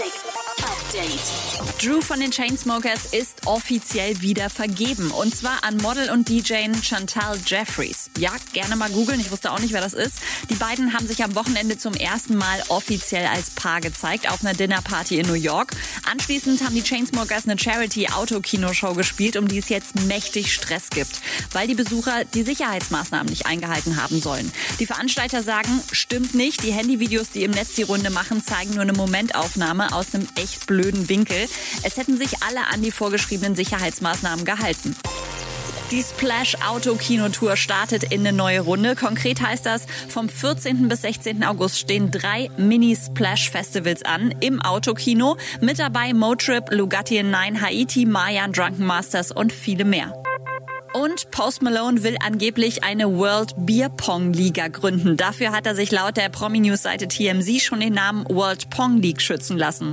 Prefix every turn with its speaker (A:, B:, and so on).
A: Music Update.
B: Drew von den Chainsmokers ist offiziell wieder vergeben. Und zwar an Model und DJ Chantal Jeffries. Ja, gerne mal googeln, ich wusste auch nicht, wer das ist. Die beiden haben sich am Wochenende zum ersten Mal offiziell als Paar gezeigt auf einer Dinnerparty in New York. Anschließend haben die Chainsmokers eine Charity-Autokino-Show gespielt, um die es jetzt mächtig Stress gibt, weil die Besucher die Sicherheitsmaßnahmen nicht eingehalten haben sollen. Die Veranstalter sagen, stimmt nicht. Die Handyvideos, die im Netz die Runde machen, zeigen nur eine Momentaufnahme aus einem echt blöden Winkel. Es hätten sich alle an die vorgeschriebenen Sicherheitsmaßnahmen gehalten. Die Splash Auto Kinotour startet in eine neue Runde. Konkret heißt das, vom 14. bis 16. August stehen drei Mini-Splash Festivals an im Autokino. Mit dabei Motrip, Lugatti 9, Haiti, Mayan, Drunken Masters und viele mehr. Und Post Malone will angeblich eine World Beer Pong Liga gründen. Dafür hat er sich laut der Promi-News-Seite TMZ schon den Namen World Pong League schützen lassen.